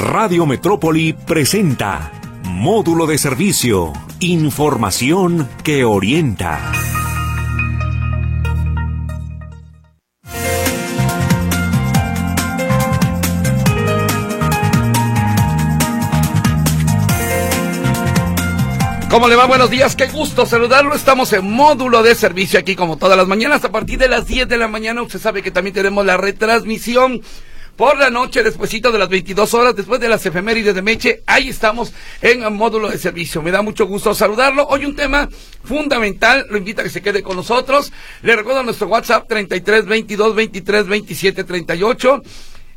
Radio Metrópoli presenta Módulo de Servicio, Información que orienta. ¿Cómo le va? Buenos días, qué gusto saludarlo. Estamos en módulo de servicio aquí como todas las mañanas a partir de las 10 de la mañana. Usted sabe que también tenemos la retransmisión por la noche, despuesito de las 22 horas, después de las efemérides de Meche. Ahí estamos en módulo de servicio. Me da mucho gusto saludarlo. Hoy un tema fundamental. Lo invito a que se quede con nosotros. Le recuerdo nuestro WhatsApp 33 22 23 27 38.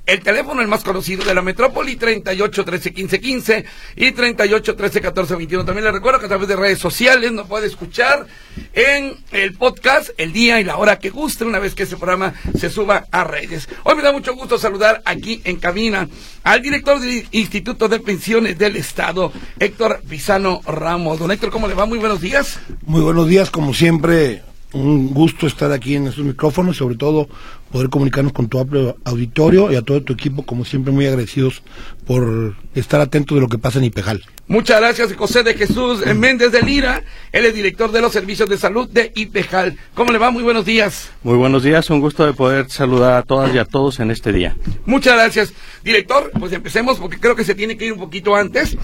El teléfono, el más conocido de la metrópoli, 38 13 15 15 y 38 13 14 21. También le recuerdo que a través de redes sociales nos puede escuchar en el podcast el día y la hora que guste una vez que ese programa se suba a redes. Hoy me da mucho gusto saludar aquí en cabina al director del Instituto de Pensiones del Estado, Héctor Pisano Ramos. Don Héctor, ¿cómo le va? Muy buenos días. Muy buenos días, como siempre un gusto estar aquí en estos micrófonos sobre todo poder comunicarnos con tu amplio auditorio y a todo tu equipo, como siempre muy agradecidos por estar atentos de lo que pasa en Ipejal. Muchas gracias, José de Jesús Méndez de Lira, él es director de los servicios de salud de Ipejal. ¿Cómo le va? Muy buenos días. Muy buenos días, un gusto de poder saludar a todas y a todos en este día. Muchas gracias. Director, pues empecemos porque creo que se tiene que ir un poquito antes.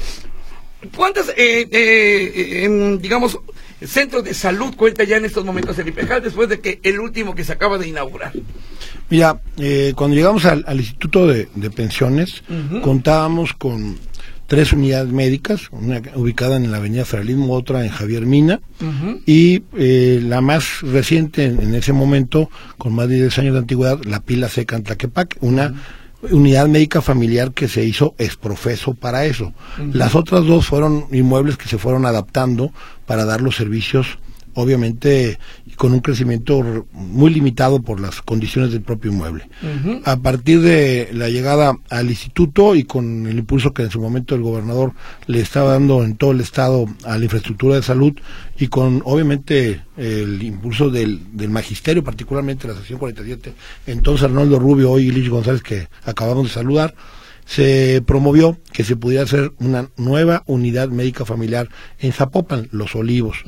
¿Cuántas, eh, eh, digamos, centros de salud cuenta ya en estos momentos el IPEJAL después de que el último que se acaba de inaugurar? Mira, eh, cuando llegamos al, Instituto de, Pensiones, contábamos con tres unidades médicas, una ubicada en la avenida Federalismo, otra en Javier Mina, y eh, la más reciente en, ese momento, con más de 10 años de antigüedad, la Pila Seca en Tlaquepaque, una unidad médica familiar que se hizo exprofeso para eso. Las otras dos fueron inmuebles que se fueron adaptando para dar los servicios obviamente con un crecimiento muy limitado por las condiciones del propio inmueble. A partir de la llegada al instituto y con el impulso que en su momento el gobernador le estaba dando en todo el estado a la infraestructura de salud y con obviamente el impulso del, del magisterio, particularmente la sección 47, entonces Arnoldo Rubio, hoy Luis González que acabamos de saludar, se promovió que se pudiera hacer una nueva unidad médica familiar en Zapopan, Los Olivos.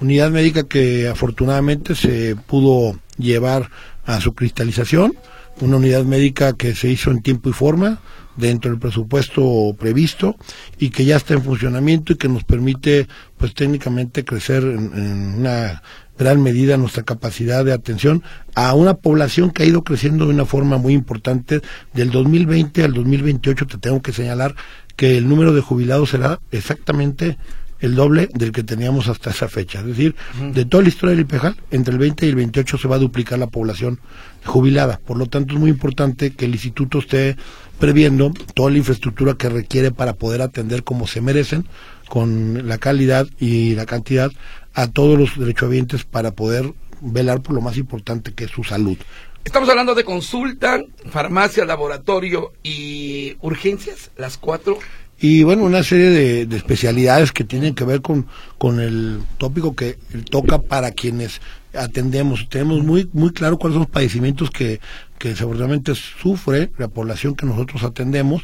Unidad médica que afortunadamente se pudo llevar a su cristalización, una unidad médica que se hizo en tiempo y forma, dentro del presupuesto previsto y que ya está en funcionamiento y que nos permite pues técnicamente crecer en una gran medida nuestra capacidad de atención a una población que ha ido creciendo de una forma muy importante. Del 2020 al 2028 te tengo que señalar que el número de jubilados será exactamente el doble del que teníamos hasta esa fecha. Es decir, de toda la historia del IPEJAL, entre el 20 y el 28 se va a duplicar la población jubilada. Por lo tanto, es muy importante que el instituto esté previendo toda la infraestructura que requiere para poder atender como se merecen, con la calidad y la cantidad a todos los derechohabientes para poder velar por lo más importante que es su salud. Estamos hablando de consulta, farmacia, laboratorio y urgencias, las cuatro. Y bueno, una serie de, especialidades que tienen que ver con, con el tópico que toca para quienes atendemos. Tenemos muy, muy claro cuáles son los padecimientos que, que seguramente sufre la población que nosotros atendemos.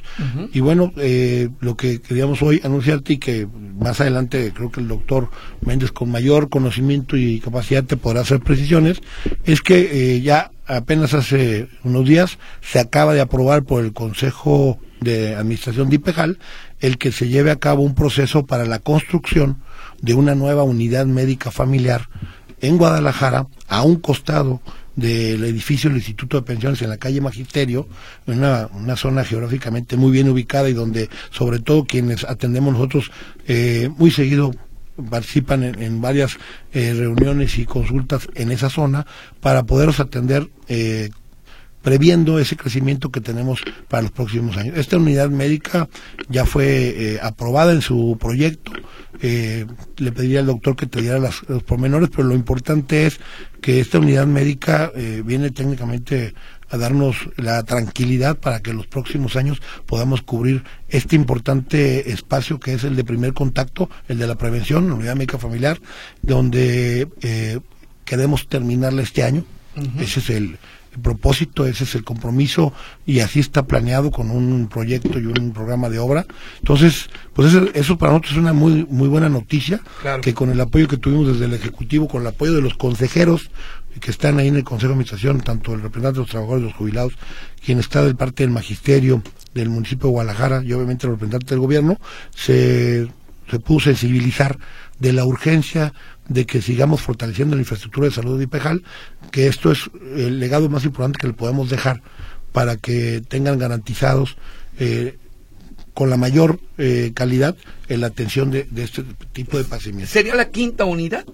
Y bueno, eh, lo que queríamos hoy anunciarte y que más adelante creo que el doctor Méndez con mayor conocimiento y capacidad te podrá hacer precisiones, es que eh, ya apenas hace unos días se acaba de aprobar por el Consejo de Administración de IPEJAL el que se lleve a cabo un proceso para la construcción de una nueva unidad médica familiar en Guadalajara, a un costado del edificio del Instituto de Pensiones en la calle Magisterio, en una, una, zona geográficamente muy bien ubicada y donde sobre todo quienes atendemos nosotros eh, muy seguido participan en, varias eh, reuniones y consultas en esa zona para poderos atender eh, previendo ese crecimiento que tenemos para los próximos años. Esta unidad médica ya fue aprobada en su proyecto, eh, le pediría al doctor que te diera los pormenores, pero lo importante es que esta unidad médica eh, viene técnicamente a darnos la tranquilidad para que en los próximos años podamos cubrir este importante espacio que es el de primer contacto, el de la prevención, la unidad médica familiar, donde eh, queremos terminarla este año. Ese es el, el propósito, ese es el compromiso y así está planeado con un proyecto y un programa de obra. Entonces, pues eso, eso para nosotros es una muy muy buena noticia, que con el apoyo que tuvimos desde el Ejecutivo, con el apoyo de los consejeros que están ahí en el Consejo de Administración, tanto el representante de los trabajadores, los jubilados, quien está de parte del magisterio del municipio de Guadalajara y obviamente el representante del gobierno, se, se pudo sensibilizar de la urgencia de que sigamos fortaleciendo la infraestructura de salud de Ipejal, que esto es el legado más importante que le podemos dejar para que tengan garantizados eh, con la mayor eh, calidad en la atención de, este tipo de pacientes. ¿Sería la quinta unidad?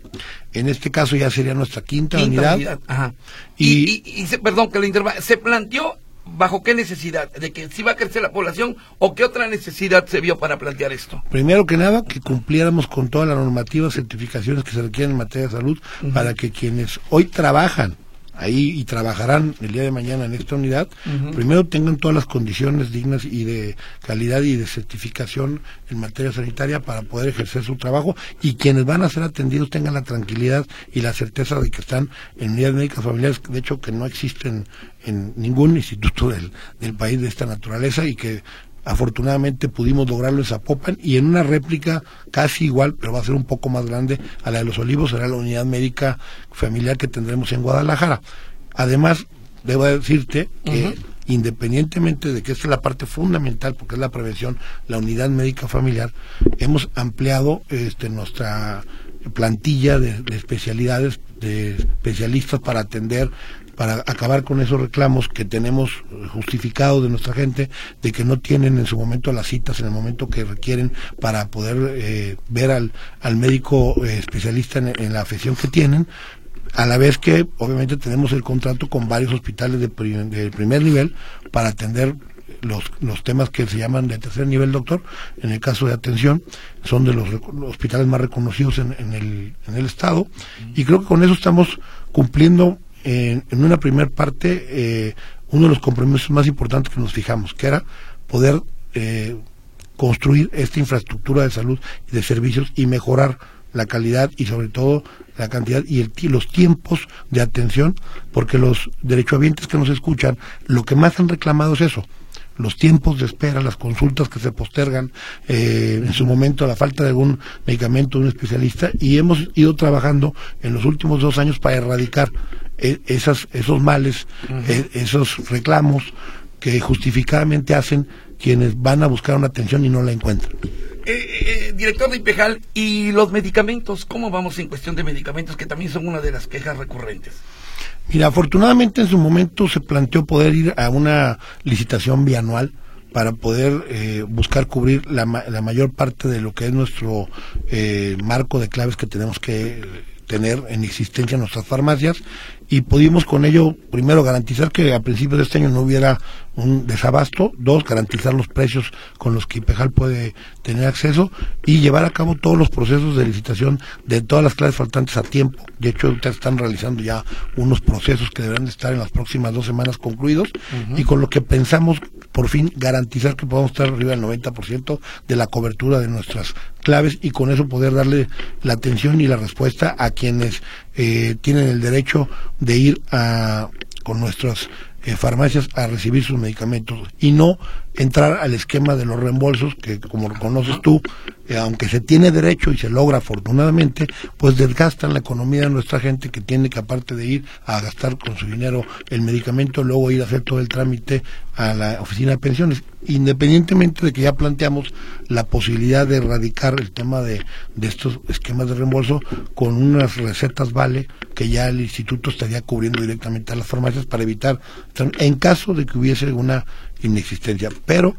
En este caso ya sería nuestra quinta, unidad. Ajá. Y, y, perdón que le interrumpa, se planteó bajo qué necesidad, de que si va a crecer la población o qué otra necesidad se vio para plantear esto. Primero que nada, que cumpliéramos con todas las normativas, certificaciones que se requieren en materia de salud para que quienes hoy trabajan ahí y trabajarán el día de mañana en esta unidad, primero tengan todas las condiciones dignas y de calidad y de certificación en materia sanitaria para poder ejercer su trabajo y quienes van a ser atendidos tengan la tranquilidad y la certeza de que están en unidades médicas familiares, de hecho que no existen en ningún instituto del, del país de esta naturaleza y que Afortunadamente pudimos lograrlo en Zapopan y en una réplica casi igual, pero va a ser un poco más grande a la de los Olivos, será la unidad médica familiar que tendremos en Guadalajara. Además, debo decirte que independientemente de que esta es la parte fundamental, porque es la prevención, la unidad médica familiar, hemos ampliado este, nuestra plantilla de especialidades, de especialistas para atender para acabar con esos reclamos que tenemos justificados de nuestra gente de que no tienen en su momento las citas en el momento que requieren para poder eh, ver al, al médico eh, especialista en, la afección que tienen a la vez que obviamente tenemos el contrato con varios hospitales de, primer nivel para atender los, los temas que se llaman de tercer nivel, doctor, en el caso de atención, son de los, hospitales más reconocidos en, en, el, en el Estado, y creo que con eso estamos cumpliendo en, una primera parte eh, uno de los compromisos más importantes que nos fijamos, que era poder eh, construir esta infraestructura de salud y de servicios y mejorar la calidad y sobre todo la cantidad y el, los tiempos de atención, porque los derechohabientes que nos escuchan, lo que más han reclamado es eso, los tiempos de espera, las consultas que se postergan, eh, en su momento la falta de algún medicamento de un especialista, y hemos ido trabajando en los últimos dos años para erradicar esas, esos males, e, esos reclamos que justificadamente hacen quienes van a buscar una atención y no la encuentran. Eh, eh, director de IPEJAL, ¿y los medicamentos? ¿Cómo vamos en cuestión de medicamentos, que también son una de las quejas recurrentes? Mira, afortunadamente en su momento se planteó poder ir a una licitación bianual para poder eh, buscar cubrir la, la, mayor parte de lo que es nuestro marco de claves que tenemos que tener en existencia nuestras farmacias y pudimos con ello, primero, garantizar que a principios de este año no hubiera un desabasto, dos, garantizar los precios con los que IPEJAL puede tener acceso y llevar a cabo todos los procesos de licitación de todas las clases faltantes a tiempo. De hecho, ustedes están realizando ya unos procesos que deberán de estar en las próximas dos semanas concluidos y con lo que pensamos por fin garantizar que podamos estar arriba del 90% de la cobertura de nuestras claves y con eso poder darle la atención y la respuesta a quienes eh, tienen el derecho de ir a, con nuestras eh, farmacias a recibir sus medicamentos y no entrar al esquema de los reembolsos que como conoces tú eh, aunque se tiene derecho y se logra afortunadamente pues desgastan la economía de nuestra gente que tiene que aparte de ir a gastar con su dinero el medicamento luego ir a hacer todo el trámite a la oficina de pensiones. Independientemente de que ya planteamos la posibilidad de erradicar el tema de, de estos esquemas de reembolso con unas recetas vale que ya el instituto estaría cubriendo directamente a las farmacias para evitar, en caso de que hubiese alguna inexistencia. Pero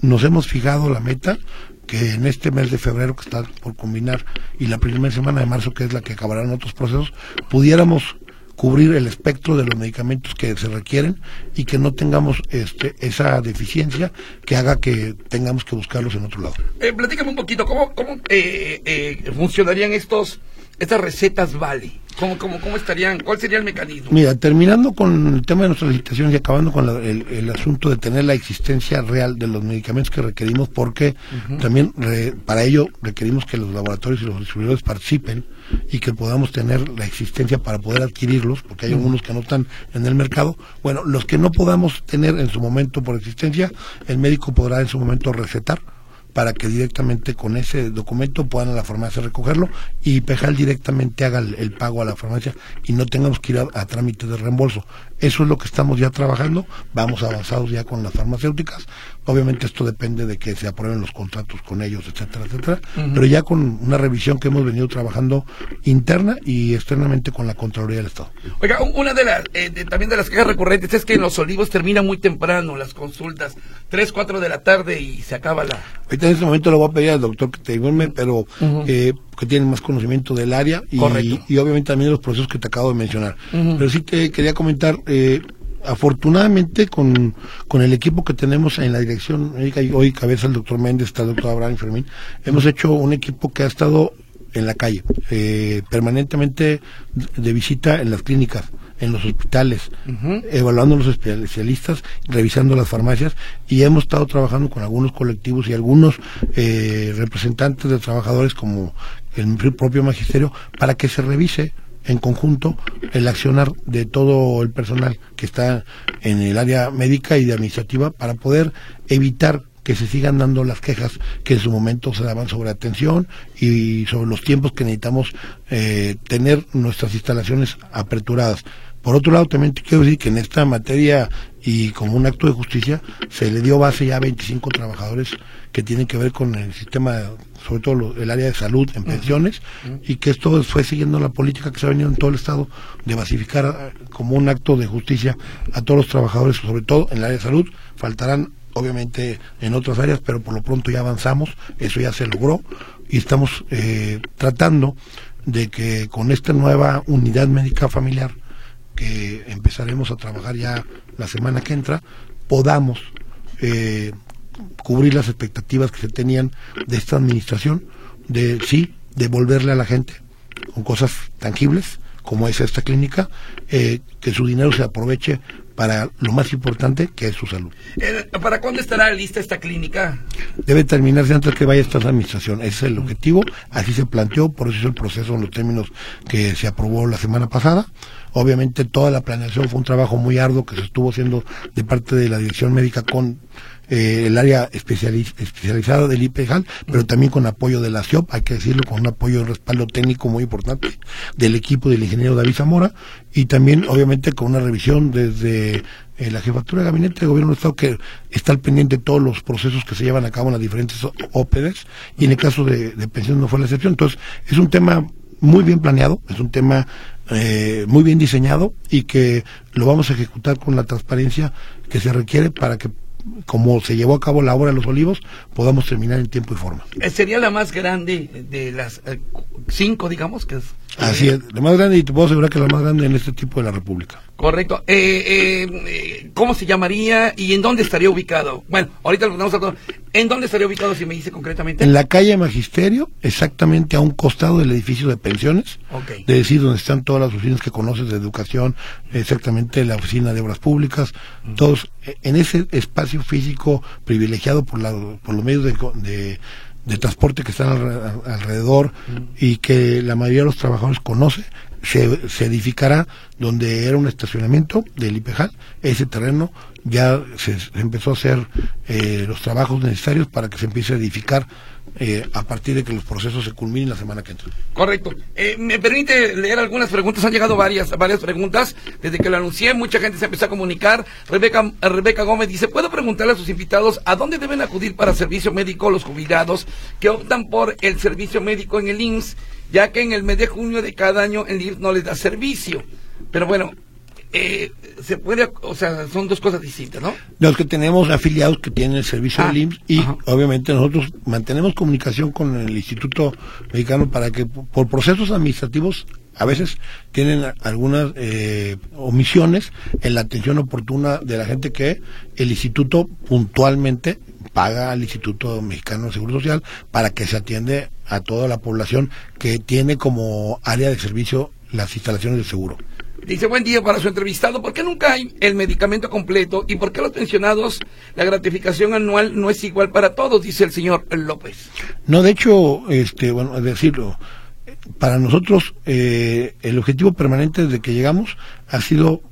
nos hemos fijado la meta que en este mes de febrero que está por combinar y la primera semana de marzo que es la que acabarán otros procesos, pudiéramos cubrir el espectro de los medicamentos que se requieren y que no tengamos este, esa deficiencia que haga que tengamos que buscarlos en otro lado. Eh, platícame un poquito, ¿cómo, cómo eh, eh, funcionarían estos estas recetas vale? ¿Cómo, cómo, ¿Cómo estarían? ¿Cuál sería el mecanismo? Mira, terminando con el tema de nuestras licitaciones y acabando con la- el, el asunto de tener la existencia real de los medicamentos que requerimos, porque también re- para ello requerimos que los laboratorios y los distribuidores participen y que podamos tener la existencia para poder adquirirlos, porque hay algunos que no están en el mercado. Bueno, los que no podamos tener en su momento por existencia, el médico podrá en su momento recetar para que directamente con ese documento puedan a la farmacia recogerlo y Pejal directamente haga el, pago a la farmacia y no tengamos que ir a, a trámite de reembolso. Eso es lo que estamos ya trabajando, vamos avanzados ya con las farmacéuticas. Obviamente esto depende de que se aprueben los contratos con ellos, etcétera, etcétera, pero ya con una revisión que hemos venido trabajando interna y externamente con la Contraloría del Estado. Oiga, un- una de las, eh, de- también de las quejas recurrentes es que en Los Olivos termina muy temprano las consultas, 3, 4 de la tarde y se acaba la... Ahorita en este momento le voy a pedir al doctor que te informe, pero eh, que tiene más conocimiento del área y, y obviamente también los procesos que te acabo de mencionar. Pero sí te quería comentar, eh, afortunadamente con, con el equipo que tenemos en la dirección médica, y hoy cabeza el doctor Méndez, está el doctor Abraham Fermín, hemos hecho un equipo que ha estado en la calle, eh, permanentemente de visita en las clínicas, en los hospitales, evaluando a los especialistas, revisando las farmacias y hemos estado trabajando con algunos colectivos y algunos eh, representantes de trabajadores como el propio magisterio para que se revise en conjunto el accionar de todo el personal que está en el área médica y de administrativa para poder evitar que se sigan dando las quejas que en su momento se daban sobre atención y sobre los tiempos que necesitamos eh, tener nuestras instalaciones aperturadas. Por otro lado, también quiero decir que en esta materia y como un acto de justicia se le dio base ya a 25 trabajadores que tienen que ver con el sistema, sobre todo lo- el área de salud en pensiones, y que esto fue siguiendo la política que se ha venido en todo el Estado de basificar como un acto de justicia a todos los trabajadores, sobre todo en el área de salud. Faltarán obviamente en otras áreas, pero por lo pronto ya avanzamos, eso ya se logró y estamos eh, tratando de que con esta nueva unidad médica familiar que empezaremos a trabajar ya la semana que entra, podamos eh, cubrir las expectativas que se tenían de esta administración, de sí, devolverle a la gente con cosas tangibles, como es esta clínica, eh, que su dinero se aproveche para lo más importante, que es su salud. Eh, ¿Para cuándo estará lista esta clínica? Debe terminarse antes que vaya esta administración. Ese es el objetivo. Así se planteó, por eso hizo el proceso en los términos que se aprobó la semana pasada. Obviamente toda la planeación fue un trabajo muy arduo que se estuvo haciendo de parte de la dirección médica con eh, el área especiali- especializada del IPEJAL, pero también con apoyo de la CIOP, hay que decirlo, con un apoyo de respaldo técnico muy importante del equipo del ingeniero David Zamora y también obviamente con una revisión desde eh, la jefatura de gabinete de gobierno del Estado que está al pendiente de todos los procesos que se llevan a cabo en las diferentes o- OPDs y en el caso de, de pensiones no fue la excepción. Entonces, es un tema muy bien planeado, es un tema eh, muy bien diseñado y que lo vamos a ejecutar con la transparencia que se requiere para que, como se llevó a cabo la obra de los olivos, podamos terminar en tiempo y forma. Eh, Sería la más grande de las eh, cinco, digamos, que es... Así es, la más grande y te puedo asegurar que la más grande en este tipo de la República. Correcto. Eh, eh, eh, ¿Cómo se llamaría y en dónde estaría ubicado? Bueno, ahorita lo tenemos a todo. ¿En dónde estaría ubicado, si me dice concretamente? En la calle Magisterio, exactamente a un costado del edificio de pensiones, Ok. de decir donde están todas las oficinas que conoces de educación, exactamente la oficina de obras públicas, todos eh, en ese espacio físico privilegiado por, la, por los medios de, de, de transporte que están alre- alrededor y que la mayoría de los trabajadores conoce, se, se edificará donde era un estacionamiento del IPEJAL, ese terreno ya se, se empezó a hacer eh, los trabajos necesarios para que se empiece a edificar eh, a partir de que los procesos se culminen la semana que entra. Correcto. Eh, ¿Me permite leer algunas preguntas? Han llegado varias, varias preguntas. Desde que lo anuncié, mucha gente se empezó a comunicar. Rebeca, Rebeca Gómez dice, ¿puedo preguntarle a sus invitados a dónde deben acudir para servicio médico los jubilados que optan por el servicio médico en el IMSS, ya que en el mes de junio de cada año el IMSS no les da servicio? Pero bueno, eh, se puede, o sea, son dos cosas distintas, ¿no? Los que tenemos afiliados que tienen el servicio Ah, del IMSS y ajá. obviamente nosotros mantenemos comunicación con el Instituto Mexicano para que por procesos administrativos a veces tienen algunas eh, omisiones en la atención oportuna de la gente que el instituto puntualmente paga al Instituto Mexicano de Seguro Social para que se atiende a toda la población que tiene como área de servicio las instalaciones de seguro. Dice, buen día para su entrevistado. ¿Por qué nunca hay el medicamento completo y por qué los pensionados la gratificación anual no es igual para todos? Dice el señor López. No, de hecho, este, bueno, decirlo, para nosotros eh, el objetivo permanente desde que llegamos ha sido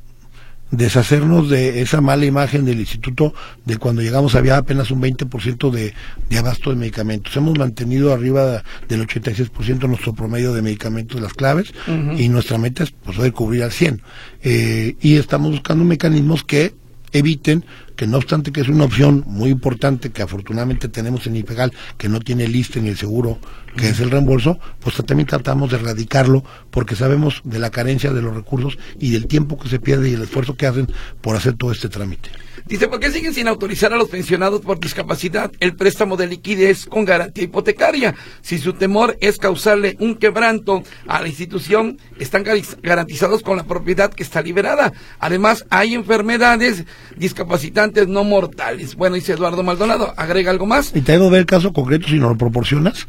deshacernos de esa mala imagen del instituto de cuando llegamos había apenas un 20% de, de abasto de medicamentos. Hemos mantenido arriba del 86% nuestro promedio de medicamentos, las claves, y nuestra meta es pues, poder cubrir al 100. Eh, y estamos buscando mecanismos que eviten que no obstante que es una opción muy importante que afortunadamente tenemos en IPEGAL, que no tiene lista en el seguro, que es el reembolso, pues también tratamos de erradicarlo porque sabemos de la carencia de los recursos y del tiempo que se pierde y el esfuerzo que hacen por hacer todo este trámite. Dice, ¿por qué siguen sin autorizar a los pensionados por discapacidad el préstamo de liquidez con garantía hipotecaria? Si su temor es causarle un quebranto a la institución, están garantizados con la propiedad que está liberada. Además, hay enfermedades discapacitantes no mortales. Bueno, dice Eduardo Maldonado, agrega algo más. Y tengo que ver el caso concreto si nos lo proporcionas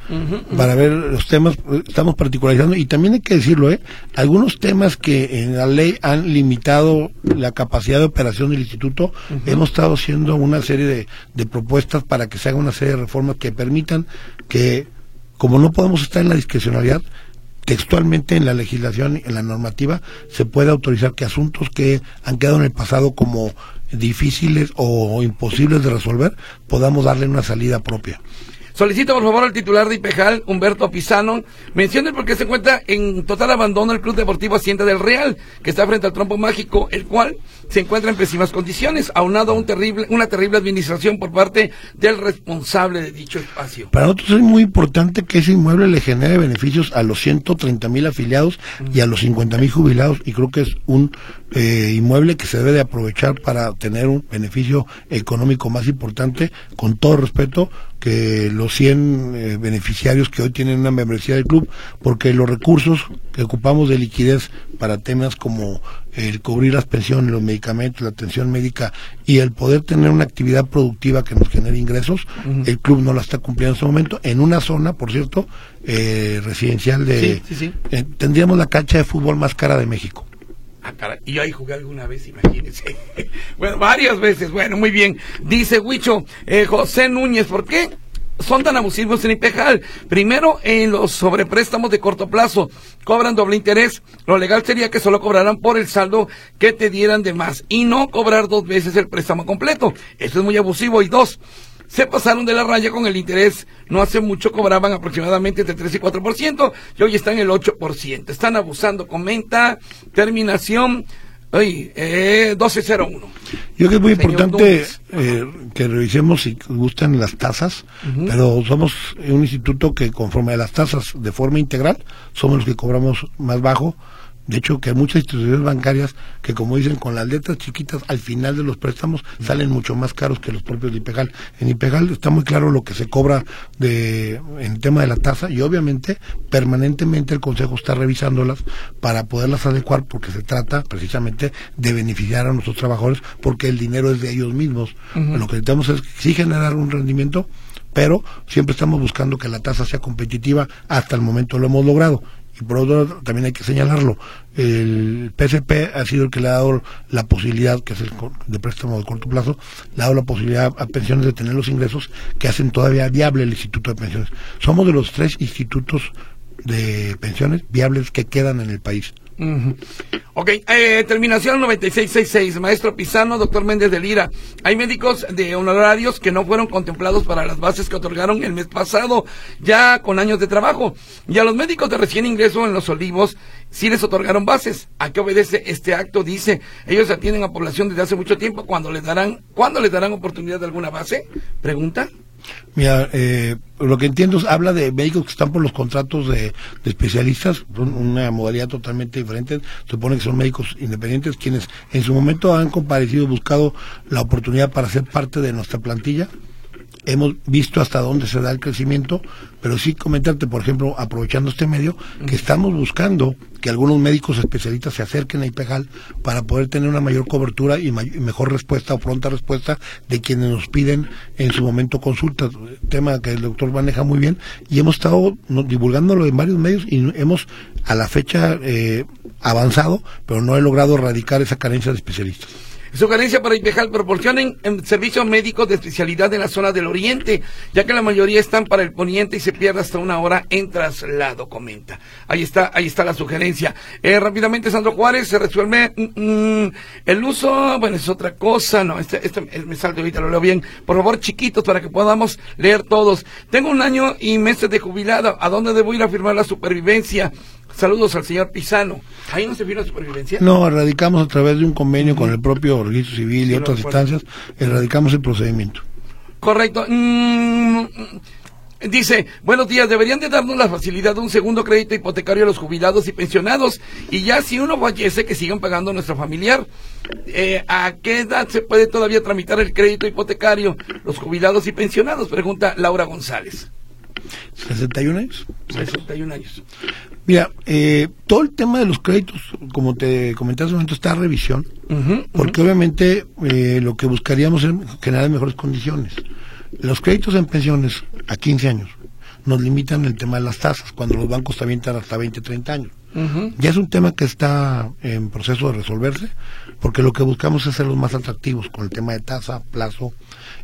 para ver los temas, estamos particularizando y también hay que decirlo, ¿eh? algunos temas que en la ley han limitado la capacidad de operación del instituto hemos estado haciendo una serie de, propuestas para que se haga una serie de reformas que permitan que, como no podemos estar en la discrecionalidad, textualmente en la legislación, en la normativa, se pueda autorizar que asuntos que han quedado en el pasado como difíciles o imposibles de resolver, podamos darle una salida propia. Solicito por favor al titular de Ipejal, Humberto Pisano, mencione por qué se encuentra en total abandono el Club Deportivo Hacienda del Real, que está frente al trompo mágico, el cual se encuentra en pésimas condiciones, aunado a un terrible, una terrible administración por parte del responsable de dicho espacio. Para nosotros es muy importante que ese inmueble le genere beneficios a los 130 mil afiliados y a los 50 mil jubilados, y creo que es un eh, inmueble que se debe de aprovechar para tener un beneficio económico más importante, con todo respeto que los 100 eh, beneficiarios que hoy tienen una membresía del club, porque los recursos que ocupamos de liquidez para temas como el cubrir las pensiones, los medicamentos, la atención médica y el poder tener una actividad productiva que nos genere ingresos, el club no la está cumpliendo en este momento, en una zona, por cierto, eh, residencial de... Eh, tendríamos la cancha de fútbol más cara de México. Ah, y yo ahí jugué alguna vez, imagínense. bueno, varias veces. Bueno, muy bien. Dice Huicho, eh, José Núñez, ¿por qué son tan abusivos en Ipejal? Primero, en los sobrepréstamos de corto plazo, cobran doble interés. Lo legal sería que solo cobraran por el saldo que te dieran de más y no cobrar dos veces el préstamo completo. Eso es muy abusivo. Y dos, se pasaron de la raya con el interés. No hace mucho cobraban aproximadamente entre 3 y 4% y hoy están en el 8%. Están abusando. Comenta, terminación. eh, 1201. Yo creo que es muy importante eh, que revisemos si gustan las tasas, pero somos un instituto que conforme a las tasas de forma integral, somos los que cobramos más bajo de hecho, que hay muchas instituciones bancarias que, como dicen, con las letras chiquitas al final de los préstamos salen mucho más caros que los propios de IPEGAL. En IPEGAL está muy claro lo que se cobra de, en el tema de la tasa y obviamente permanentemente el Consejo está revisándolas para poderlas adecuar porque se trata precisamente de beneficiar a nuestros trabajadores porque el dinero es de ellos mismos. Lo que necesitamos es sí generar un rendimiento, pero siempre estamos buscando que la tasa sea competitiva. Hasta el momento lo hemos logrado y por otro lado también hay que señalarlo, el PSP ha sido el que le ha dado la posibilidad, que es el de préstamo de corto plazo, le ha dado la posibilidad a pensiones de tener los ingresos que hacen todavía viable el Instituto de Pensiones. Somos de los tres institutos de pensiones viables que quedan en el país. Ok, eh, terminación 9666, maestro Pisano, doctor Méndez de Lira. Hay médicos de honorarios que no fueron contemplados para las bases que otorgaron el mes pasado, ya con años de trabajo. Y a los médicos de recién ingreso en Los Olivos sí les otorgaron bases. ¿A qué obedece este acto? Dice, ellos atienden a población desde hace mucho tiempo, ¿cuándo les darán, ¿cuándo les darán oportunidad de alguna base? Pregunta. Mira, eh, lo que entiendo es, habla de médicos que están por los contratos de, especialistas, una modalidad totalmente diferente. Supone que son médicos independientes quienes en su momento han comparecido, buscado la oportunidad para ser parte de nuestra plantilla. Hemos visto hasta dónde se da el crecimiento, pero sí comentarte, por ejemplo, aprovechando este medio, que estamos buscando que algunos médicos especialistas se acerquen a IPEJAL para poder tener una mayor cobertura y, mejor respuesta o pronta respuesta de quienes nos piden en su momento consultas, tema que el doctor maneja muy bien, y hemos estado divulgándolo en varios medios y hemos a la fecha eh, avanzado, pero no he logrado erradicar esa carencia de especialistas. Sugerencia para IPEJAL, proporcionen servicios médicos de especialidad en la zona del oriente, ya que la mayoría están para el poniente y se pierde hasta una hora en traslado, comenta. Ahí está, ahí está la sugerencia. Eh, rápidamente, Sandro Juárez, se resuelve mm, mm, el uso, bueno, es otra cosa, no, este, este me salto ahorita, lo leo bien. Por favor, chiquitos, para que podamos leer todos. Tengo un año y meses de jubilado, ¿a dónde debo ir a firmar la supervivencia? Saludos al señor Pisano. ¿Ahí no se firma supervivencia? No, erradicamos a través de un convenio con el propio registro civil y otras instancias, erradicamos el procedimiento. Correcto. Mm, dice, buenos días, deberían de darnos la facilidad de un segundo crédito hipotecario a los jubilados y pensionados. Y ya si uno fallece, que sigan pagando a nuestro familiar. Eh, ¿A qué edad se puede todavía tramitar el crédito hipotecario los jubilados y pensionados? Pregunta Laura González. 61 años. 61 años. Mira, eh, todo el tema de los créditos, como te comenté hace un momento, está a revisión, porque obviamente eh, lo que buscaríamos es generar mejores condiciones. Los créditos en pensiones a 15 años nos limitan el tema de las tasas, cuando los bancos también están hasta 20, 30 años. Ya es un tema que está en proceso de resolverse, porque lo que buscamos es hacerlos más atractivos con el tema de tasa, plazo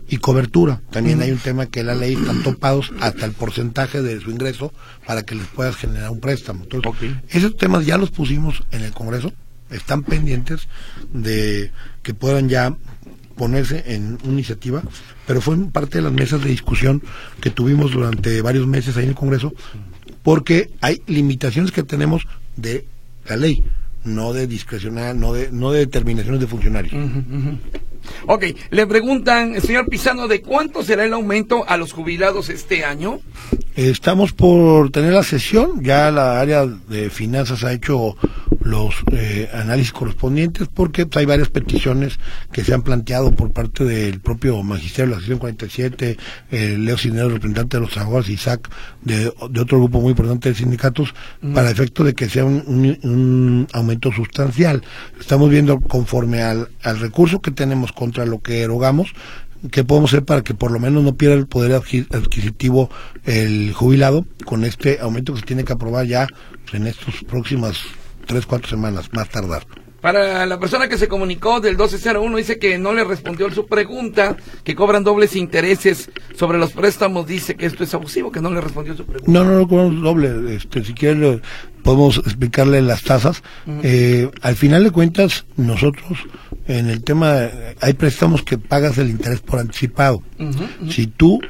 y cobertura. También hay un tema que la ley están topados hasta el porcentaje de su ingreso para que les puedas generar un préstamo. Entonces, esos temas ya los pusimos en el Congreso, están pendientes de que puedan ya ponerse en una iniciativa, pero fue parte de las mesas de discusión que tuvimos durante varios meses ahí en el Congreso, porque hay limitaciones que tenemos de la ley, no de discrecional, no de, no de determinaciones de funcionarios. Ok, le preguntan, señor Pisano, ¿de cuánto será el aumento a los jubilados este año? Estamos por tener la sesión, ya la área de finanzas ha hecho los eh, análisis correspondientes porque pues, hay varias peticiones que se han planteado por parte del propio magisterio de la sesión 47, Leo Cinero, representante de los trabajadores, Isaac, de, de otro grupo muy importante de sindicatos, para efecto de que sea un, aumento sustancial. Estamos viendo conforme al, al recurso que tenemos contra lo que erogamos, qué podemos hacer para que por lo menos no pierda el poder adquisitivo el jubilado con este aumento que se tiene que aprobar ya en estas próximas tres, cuatro semanas, más tardar. Para la persona que se comunicó del 1201 dice que no le respondió su pregunta, que cobran dobles intereses sobre los préstamos, dice que esto es abusivo, que no le respondió su pregunta. No, no, no cobramos doble, este, si quiere podemos explicarle las tasas. Eh, al final de cuentas, nosotros en el tema, hay préstamos que pagas el interés por anticipado. Si tú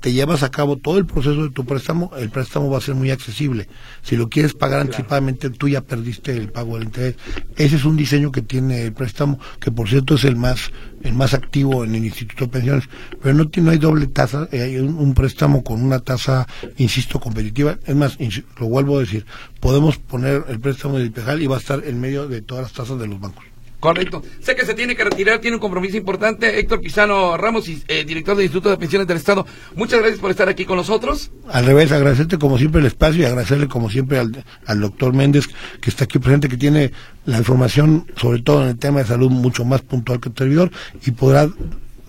te llevas a cabo todo el proceso de tu préstamo, el préstamo va a ser muy accesible. Si lo quieres pagar anticipadamente, tú ya perdiste el pago del interés. Ese es un diseño que tiene el préstamo, que por cierto es el más el más activo en el Instituto de Pensiones, pero no, no hay doble tasa, eh, hay un, préstamo con una tasa, insisto, competitiva. Es más, lo vuelvo a decir, podemos poner el préstamo del IPEJAL y va a estar en medio de todas las tasas de los bancos. Correcto. Sé que se tiene que retirar, tiene un compromiso importante. Héctor Pisano Ramos, eh, director del Instituto de Pensiones del Estado, muchas gracias por estar aquí con nosotros. Al revés, agradecerte como siempre el espacio y agradecerle como siempre al, al doctor Méndez, que está aquí presente, que tiene la información, sobre todo en el tema de salud, mucho más puntual que el servidor y podrá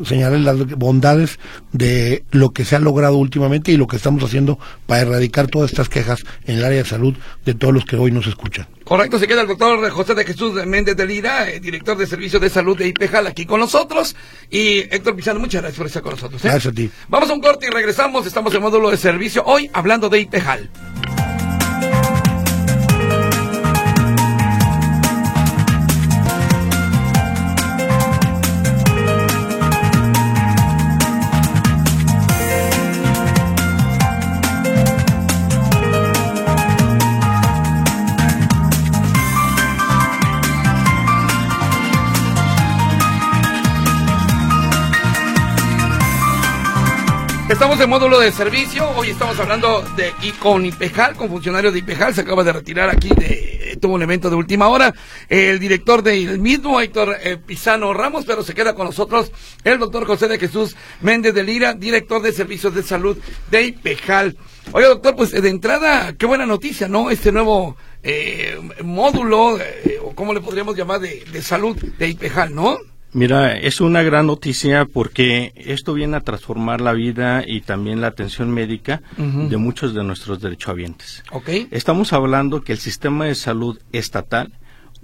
señalar las bondades de lo que se ha logrado últimamente y lo que estamos haciendo para erradicar todas estas quejas en el área de salud de todos los que hoy nos escuchan. Correcto, se queda el doctor José de Jesús Méndez de Lira, eh, director de Servicios de Salud de IPEJAL, aquí con nosotros. Y Héctor Pizano, muchas gracias por estar con nosotros. ¿eh? Gracias a ti. Vamos a un corte y regresamos. Estamos en módulo de servicio hoy hablando de IPEJAL. Estamos en módulo de servicio. Hoy estamos hablando de y con IPEJAL, con funcionarios de IPEJAL. Se acaba de retirar aquí de eh, tuvo un evento de última hora. el director del mismo, Héctor eh, Pisano Ramos, pero se queda con nosotros el doctor José de Jesús Méndez de Lira, director de Servicios de Salud de IPEJAL. Oye, doctor, pues de entrada, qué buena noticia, ¿no? Este nuevo módulo, o cómo le podríamos llamar, de salud de IPEJAL, ¿no? Mira, es una gran noticia porque esto viene a transformar la vida y también la atención médica de muchos de nuestros derechohabientes. Okay. Estamos hablando que el sistema de salud estatal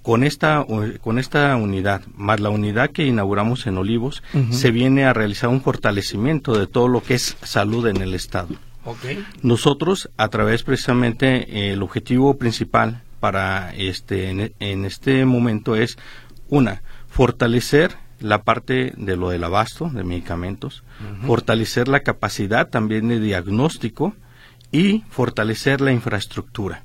con esta con esta unidad más la unidad que inauguramos en Olivos se viene a realizar un fortalecimiento de todo lo que es salud en el estado. Okay. Nosotros a través precisamente el objetivo principal para este en este momento es una fortalecer la parte de lo del abasto de medicamentos, fortalecer la capacidad también de diagnóstico y fortalecer la infraestructura.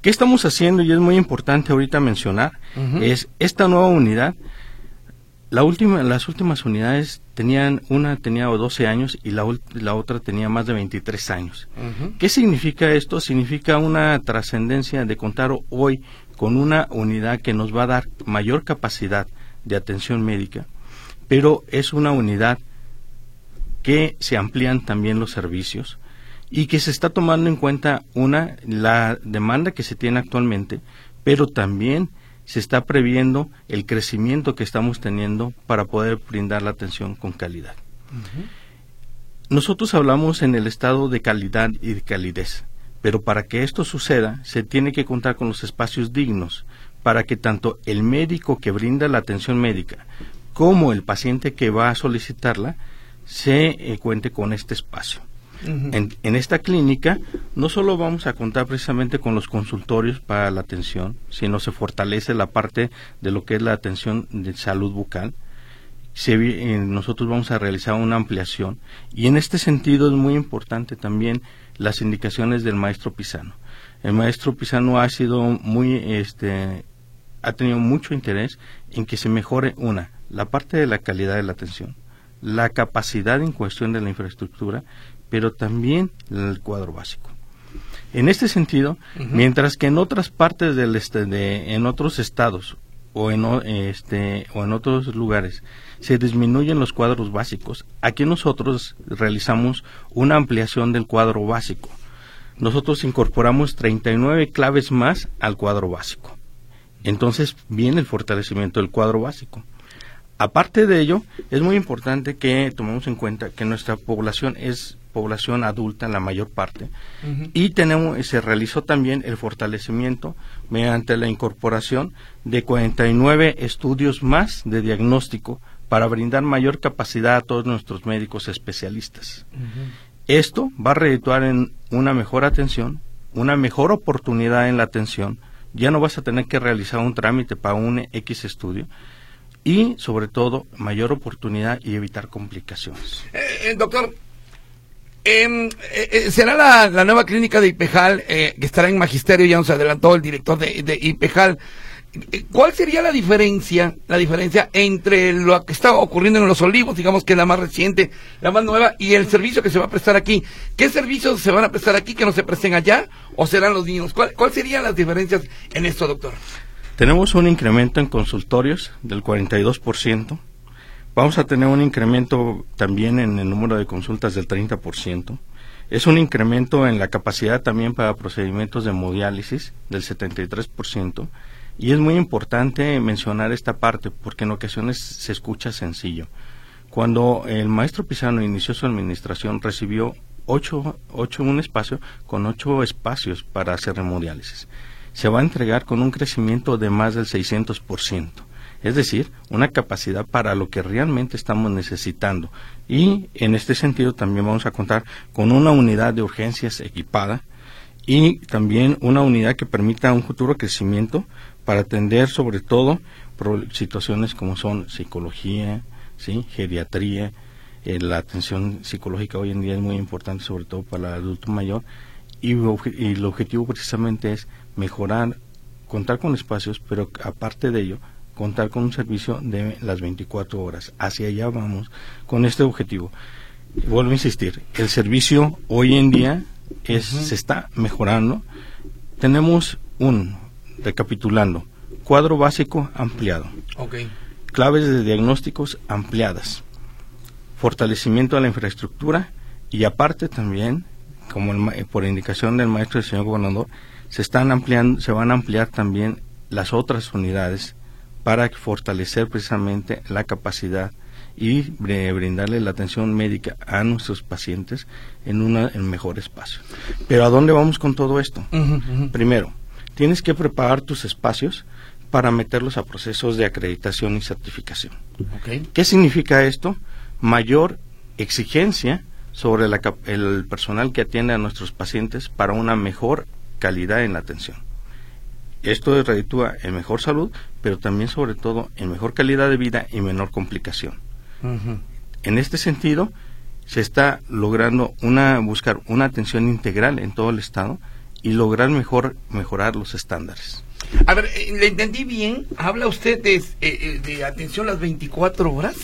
¿Qué estamos haciendo? Y es muy importante ahorita mencionar, es esta nueva unidad, la última, las últimas unidades tenían, una tenía 12 años y la, la otra tenía más de 23 años. ¿Qué significa esto? Significa una trascendencia de contar hoy con una unidad que nos va a dar mayor capacidad de atención médica, pero es una unidad que se amplían también los servicios y que se está tomando en cuenta una la demanda que se tiene actualmente, pero también se está previendo el crecimiento que estamos teniendo para poder brindar la atención con calidad. Nosotros hablamos en el estado de calidad y de calidez, pero para que esto suceda se tiene que contar con los espacios dignos, para que tanto el médico que brinda la atención médica como el paciente que va a solicitarla se eh, cuente con este espacio. en, en, esta clínica no solo vamos a contar precisamente con los consultorios para la atención, sino se fortalece la parte de lo que es la atención de salud bucal. Se, eh, nosotros vamos a realizar una ampliación y en este sentido es muy importante también las indicaciones del maestro Pisano. El maestro Pisano ha sido muy este, ha tenido mucho interés en que se mejore una, la parte de la calidad de la atención, la capacidad en cuestión de la infraestructura, pero también el cuadro básico. En este sentido, mientras que en otras partes del este de, en otros estados o en este o en otros lugares se disminuyen los cuadros básicos, aquí nosotros realizamos una ampliación del cuadro básico. Nosotros incorporamos 39 claves más al cuadro básico. Entonces viene el fortalecimiento del cuadro básico. Aparte de ello, es muy importante que tomemos en cuenta que nuestra población es población adulta en la mayor parte y tenemos se realizó también el fortalecimiento mediante la incorporación de 49 estudios más de diagnóstico para brindar mayor capacidad a todos nuestros médicos especialistas. Esto va a redituar en una mejor atención, una mejor oportunidad en la atención, ya no vas a tener que realizar un trámite para un X estudio y sobre todo mayor oportunidad y evitar complicaciones. Eh, eh doctor, em, eh, eh, ¿será la, nueva clínica de IPEJAL que estará en magisterio? Ya nos adelantó el director de, de IPEJAL. ¿Cuál sería la diferencia, la diferencia entre lo que está ocurriendo en Los Olivos, digamos que es la más reciente, la más nueva, y el servicio que se va a prestar aquí? ¿Qué servicios se van a prestar aquí que no se presten allá o serán los niños? ¿Cuál, cuál serían las diferencias en esto, doctor? Tenemos un incremento en consultorios del 42%. Vamos a tener un incremento también en el número de consultas del 30%. Es un incremento en la capacidad también para procedimientos de hemodiálisis del 73% y es muy importante mencionar esta parte porque en ocasiones se escucha sencillo. Cuando el maestro Pisano inició su administración, recibió ocho, ocho, un espacio con ocho espacios para hacer hemodiálisis. Se va a entregar con un crecimiento de más del 600%. Es decir, una capacidad para lo que realmente estamos necesitando. Y en este sentido también vamos a contar con una unidad de urgencias equipada y también una unidad que permita un futuro crecimiento para atender sobre todo situaciones como son psicología, ¿sí? geriatría, eh, la atención psicológica hoy en día es muy importante sobre todo para el adulto mayor y, el objetivo precisamente es mejorar, contar con espacios, pero aparte de ello, contar con un servicio de las 24 horas. Hacia allá vamos con este objetivo. Vuelvo a insistir, el servicio hoy en día es, se está mejorando. Tenemos un Recapitulando, cuadro básico ampliado. Claves de diagnósticos ampliadas. Fortalecimiento de la infraestructura y aparte también, como el eh, por indicación del maestro y del señor gobernador, se están ampliando, se van a ampliar también las otras unidades para fortalecer precisamente la capacidad y br- brindarle la atención médica a nuestros pacientes en una en mejor espacio. Pero ¿a dónde vamos con todo esto? Primero, tienes que preparar tus espacios para meterlos a procesos de acreditación y certificación. ¿Qué significa esto? Mayor exigencia sobre la el personal que atiende a nuestros pacientes para una mejor calidad en la atención. Esto reditúa en mejor salud, pero también sobre todo en mejor calidad de vida y menor complicación. En este sentido, se está logrando una buscar una atención integral en todo el estado y lograr mejor mejorar los estándares. A ver, eh, ¿le entendí bien? ¿Habla usted de, eh, eh, de atención las 24 horas?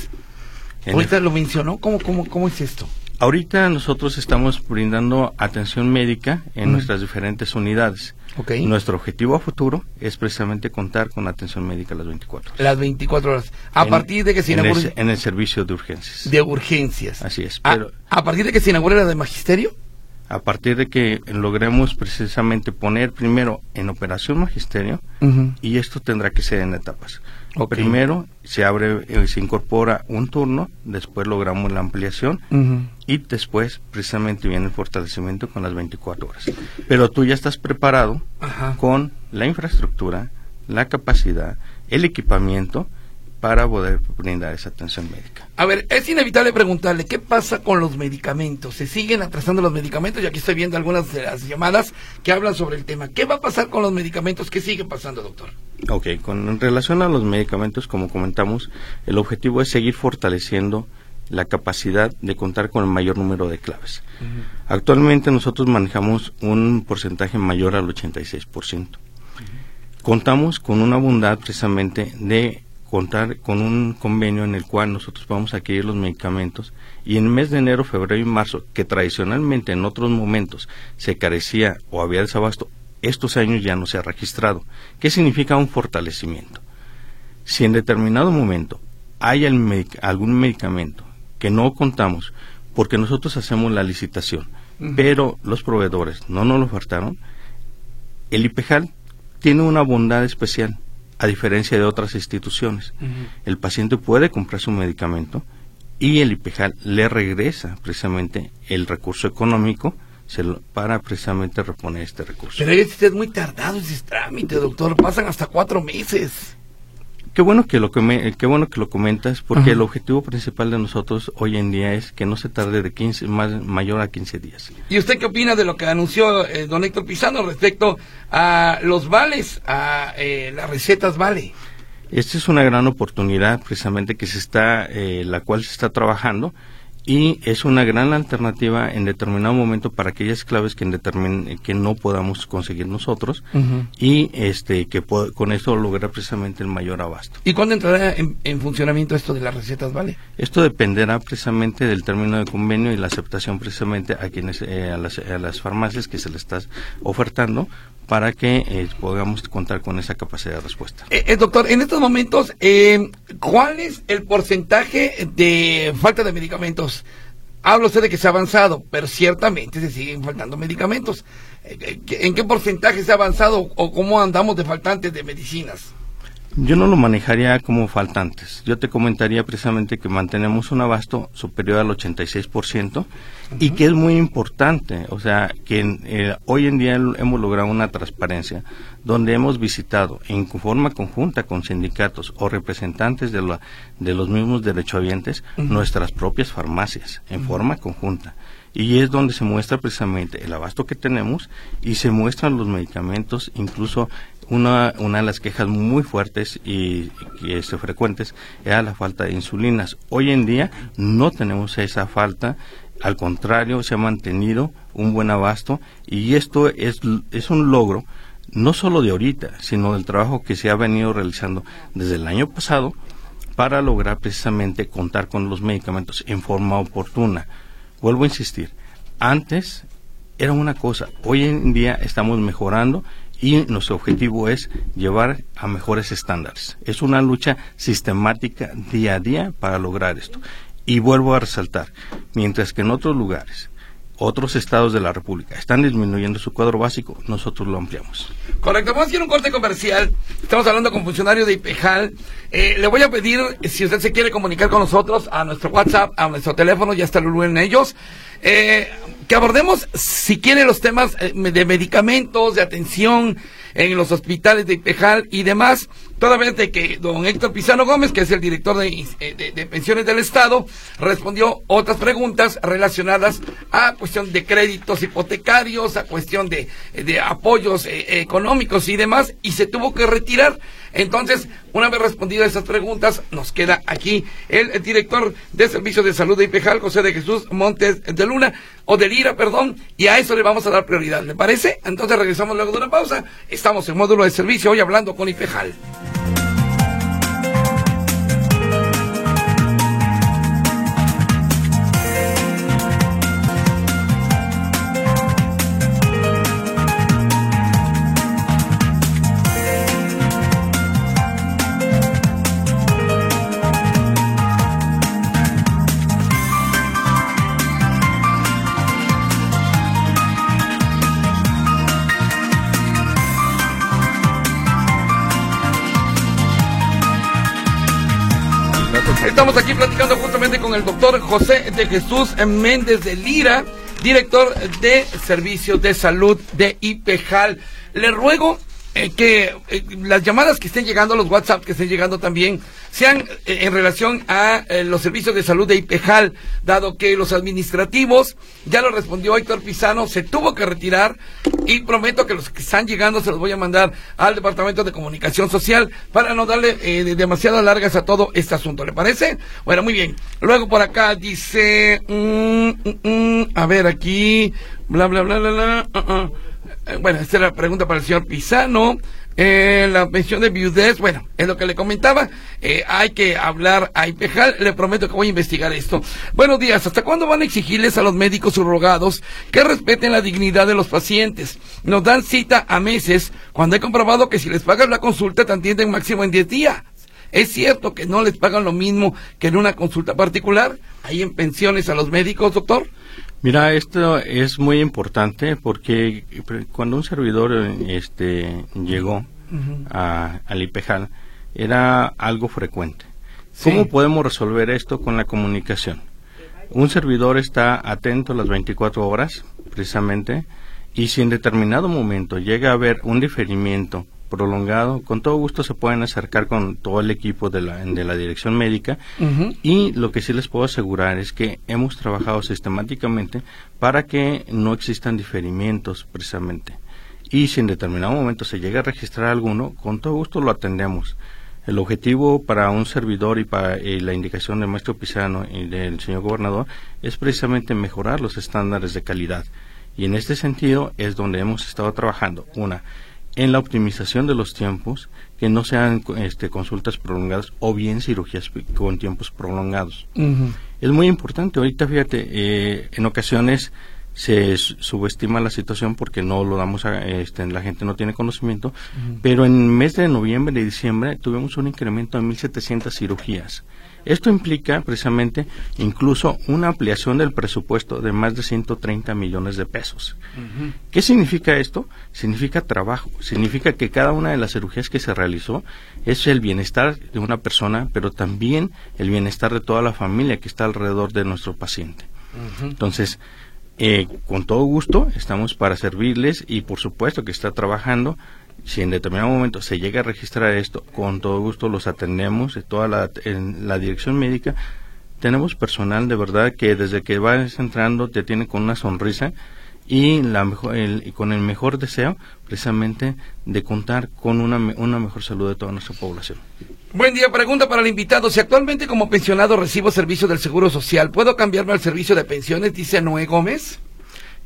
En Ahorita el- lo mencionó. ¿Cómo, cómo, cómo es esto? Ahorita nosotros estamos brindando atención médica en nuestras diferentes unidades. Ok. Nuestro objetivo a futuro es precisamente contar con atención médica las 24 horas. Las 24 horas. A En- partir de que se en el, inaugure... en el servicio de urgencias. De urgencias. Así es, pero- a, partir de que se inaugure la de magisterio. A partir de que logremos precisamente poner primero en operación magisterio, y esto tendrá que ser en etapas. Ok. Primero se abre, eh, se incorpora un turno, después logramos la ampliación y después precisamente viene el fortalecimiento con las 24 horas. Pero tú ya estás preparado Ajá. con la infraestructura, la capacidad, el equipamiento para poder brindar esa atención médica. A ver, es inevitable preguntarle, ¿qué pasa con los medicamentos? ¿Se siguen atrasando los medicamentos? Y aquí estoy viendo algunas de las llamadas que hablan sobre el tema. ¿Qué va a pasar con los medicamentos? ¿Qué sigue pasando, doctor? Ok, con en relación a los medicamentos, como comentamos, el objetivo es seguir fortaleciendo la capacidad de contar con el mayor número de claves. Actualmente nosotros manejamos un porcentaje mayor al 86%. Contamos con una bondad precisamente de contar con un convenio en el cual nosotros vamos a adquirir los medicamentos y en el mes de enero, febrero y marzo, que tradicionalmente en otros momentos se carecía o había desabasto, estos años ya no se ha registrado. ¿Qué significa un fortalecimiento? Si en determinado momento hay medic- algún medicamento que no contamos porque nosotros hacemos la licitación, pero los proveedores no nos lo ofertaron, el IPEJAL tiene una bondad especial, a diferencia de otras instituciones. El paciente puede comprar su medicamento y el IPEJAL le regresa precisamente el recurso económico se lo- para precisamente reponer este recurso. Pero es usted muy tardado ese trámite, doctor. Pasan hasta cuatro meses. Qué bueno que lo come- qué bueno que lo comentas porque Ajá. el objetivo principal de nosotros hoy en día es que no se tarde de 15 más mayor a 15 días. ¿Y usted qué opina de lo que anunció eh, don Héctor Pizano respecto a los vales, a eh, las recetas vale? Esta es una gran oportunidad precisamente que se está, eh, la cual se está trabajando y es una gran alternativa en determinado momento para aquellas claves que, en que no podamos conseguir nosotros y este que con esto lograr precisamente el mayor abasto. ¿Y cuándo entrará en, en funcionamiento esto de las recetas vale? Esto dependerá precisamente del término de convenio y la aceptación precisamente a quienes eh, a, las, a las farmacias que se le está ofertando para que eh, podamos contar con esa capacidad de respuesta. Eh, eh, doctor, en estos momentos, eh, ¿cuál es el porcentaje de falta de medicamentos? Habla usted de que se ha avanzado, pero ciertamente se siguen faltando medicamentos. Eh, eh, ¿En qué porcentaje se ha avanzado o cómo andamos de faltantes de medicinas? Yo no lo manejaría como faltantes. Yo te comentaría precisamente que mantenemos un abasto superior al 86% y que es muy importante. O sea, que en, eh, hoy en día hemos logrado una transparencia donde hemos visitado en forma conjunta con sindicatos o representantes de, la- de los mismos derechohabientes nuestras propias farmacias en forma conjunta. Y es donde se muestra precisamente el abasto que tenemos y se muestran los medicamentos, incluso una, una de las quejas muy fuertes y, y, este, frecuentes era la falta de insulinas. Hoy en día no tenemos esa falta, al contrario, se ha mantenido un buen abasto y esto es, es un logro no solo de ahorita, sino del trabajo que se ha venido realizando desde el año pasado para lograr precisamente contar con los medicamentos en forma oportuna. Vuelvo a insistir, antes era una cosa, hoy en día estamos mejorando y nuestro objetivo es llevar a mejores estándares. Es una lucha sistemática día a día para lograr esto. Y vuelvo a resaltar, mientras que en otros lugares otros estados de la República están disminuyendo su cuadro básico, nosotros lo ampliamos. Correcto, vamos a hacer un corte comercial. Estamos hablando con funcionario de IPEJAL. Eh, le voy a pedir, si usted se quiere comunicar con nosotros, a nuestro WhatsApp, a nuestro teléfono, ya está Lulu en ellos, eh, que abordemos, si quiere, los temas eh, de medicamentos, de atención en los hospitales de IPEJAL y demás toda vez de que don Héctor Pizano Gómez, que es el director eh, de, pensiones del Estado, respondió otras preguntas relacionadas a cuestión de créditos hipotecarios, a cuestión de, de apoyos eh, económicos y demás, y se tuvo que retirar. Entonces, una vez respondidas esas preguntas, nos queda aquí el, director de Servicio de Salud de IPEJAL, José de Jesús Montes de Luna, o de Lira, perdón, y a eso le vamos a dar prioridad, ¿le parece? Entonces regresamos luego de una pausa. Estamos en módulo de servicio hoy hablando con IPEJAL. Estamos aquí platicando justamente con el doctor José de Jesús Méndez de Lira, director de Servicios de Salud de IPEJAL. Le ruego eh, que eh, las llamadas que estén llegando, los WhatsApp que estén llegando también, sean eh, en relación a los servicios de salud de IPEJAL, dado que los administrativos, ya lo respondió Héctor Pizano, se tuvo que retirar y prometo que los que están llegando se los voy a mandar al Departamento de Comunicación Social para no darle demasiadas largas a todo este asunto. ¿Le parece? Bueno, muy bien. Luego por acá dice, mm, mm, mm, a ver aquí, bla, bla, bla, bla, bla. Uh, uh. Eh, bueno, esta es la pregunta para el señor Pisano. Eh, la pensión de viudez, bueno, es lo que le comentaba. Eh, hay que hablar a IPEJAL. Le prometo que voy a investigar esto. Buenos días. ¿Hasta cuándo van a exigirles a los médicos subrogados que respeten la dignidad de los pacientes? Nos dan cita a meses cuando he comprobado que si les pagan la consulta te atienden máximo en 10 días. ¿Es cierto que no les pagan lo mismo que en una consulta particular? ¿Hay en pensiones a los médicos, doctor? Mira, esto es muy importante porque cuando un servidor este, llegó a, al IPEJAL era algo frecuente. ¿Cómo podemos resolver esto con la comunicación? Un servidor está atento las 24 horas, precisamente, y si en determinado momento llega a haber un diferimiento prolongado, con todo gusto se pueden acercar con todo el equipo de la, de la dirección médica y lo que sí les puedo asegurar es que hemos trabajado sistemáticamente para que no existan diferimientos precisamente. Y si en determinado momento se llega a registrar alguno, con todo gusto lo atendemos. El objetivo para un servidor y para la indicación del maestro Pisano y del señor gobernador es precisamente mejorar los estándares de calidad. Y en este sentido es donde hemos estado trabajando. Una, en la optimización de los tiempos, que no sean este, consultas prolongadas o bien cirugías con tiempos prolongados. Es muy importante. Ahorita, fíjate, eh, en ocasiones se subestima la situación porque no lo damos a este, la gente no tiene conocimiento, pero en el mes de noviembre y diciembre tuvimos un incremento de 1.700 cirugías. Esto implica precisamente incluso una ampliación del presupuesto de más de 130 millones de pesos. ¿Qué significa esto? Significa trabajo, significa que cada una de las cirugías que se realizó es el bienestar de una persona, pero también el bienestar de toda la familia que está alrededor de nuestro paciente. Entonces, eh, con todo gusto estamos para servirles y por supuesto que está trabajando si en determinado momento se llega a registrar esto, con todo gusto los atendemos, en toda la, dirección médica. Tenemos personal de verdad que desde que vas entrando te tiene con una sonrisa y, la mejor, y con el mejor deseo precisamente de contar con una, una mejor salud de toda nuestra población. Buen día, pregunta para el invitado. Si actualmente como pensionado recibo servicio del Seguro Social, ¿puedo cambiarme al servicio de pensiones? Dice Noé Gómez.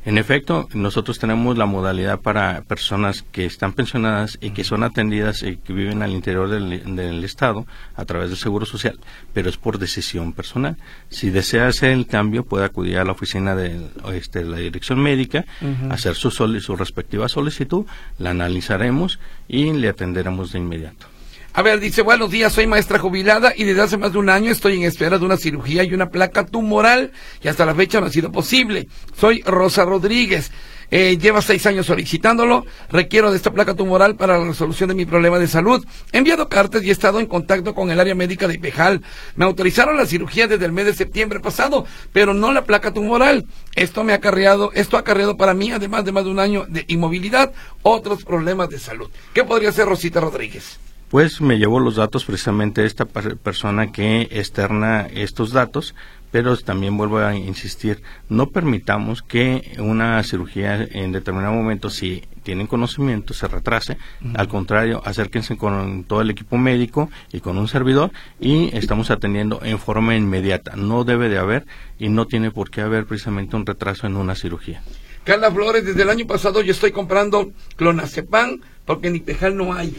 En efecto, nosotros tenemos la modalidad para personas que están pensionadas y que son atendidas y que viven al interior del, Estado a través del Seguro Social, pero es por decisión personal. Si desea hacer el cambio, puede acudir a la oficina de este, la dirección médica, hacer su, su respectiva solicitud, la analizaremos y le atenderemos de inmediato. A ver, dice, buenos días, soy maestra jubilada y desde hace más de un año estoy en espera de una cirugía y una placa tumoral y hasta la fecha no ha sido posible. Soy Rosa Rodríguez. Eh, lleva seis años solicitándolo. Requiero de esta placa tumoral para la resolución de mi problema de salud. He enviado cartas y he estado en contacto con el área médica de Ipejal. Me autorizaron la cirugía desde el mes de septiembre pasado, pero no la placa tumoral. Esto me ha acarreado, esto ha acarreado para mí, además de más de un año de inmovilidad, otros problemas de salud. ¿Qué podría hacer Rosita Rodríguez? Pues me llevó los datos precisamente esta persona que externa estos datos, pero también vuelvo a insistir, no permitamos que una cirugía en determinado momento, si tienen conocimiento, se retrase. Al contrario, acérquense con todo el equipo médico y con un servidor y estamos atendiendo en forma inmediata. No debe de haber y no tiene por qué haber precisamente un retraso en una cirugía. Carla Flores, desde el año pasado yo estoy comprando clonazepam porque en Ipejal no hay.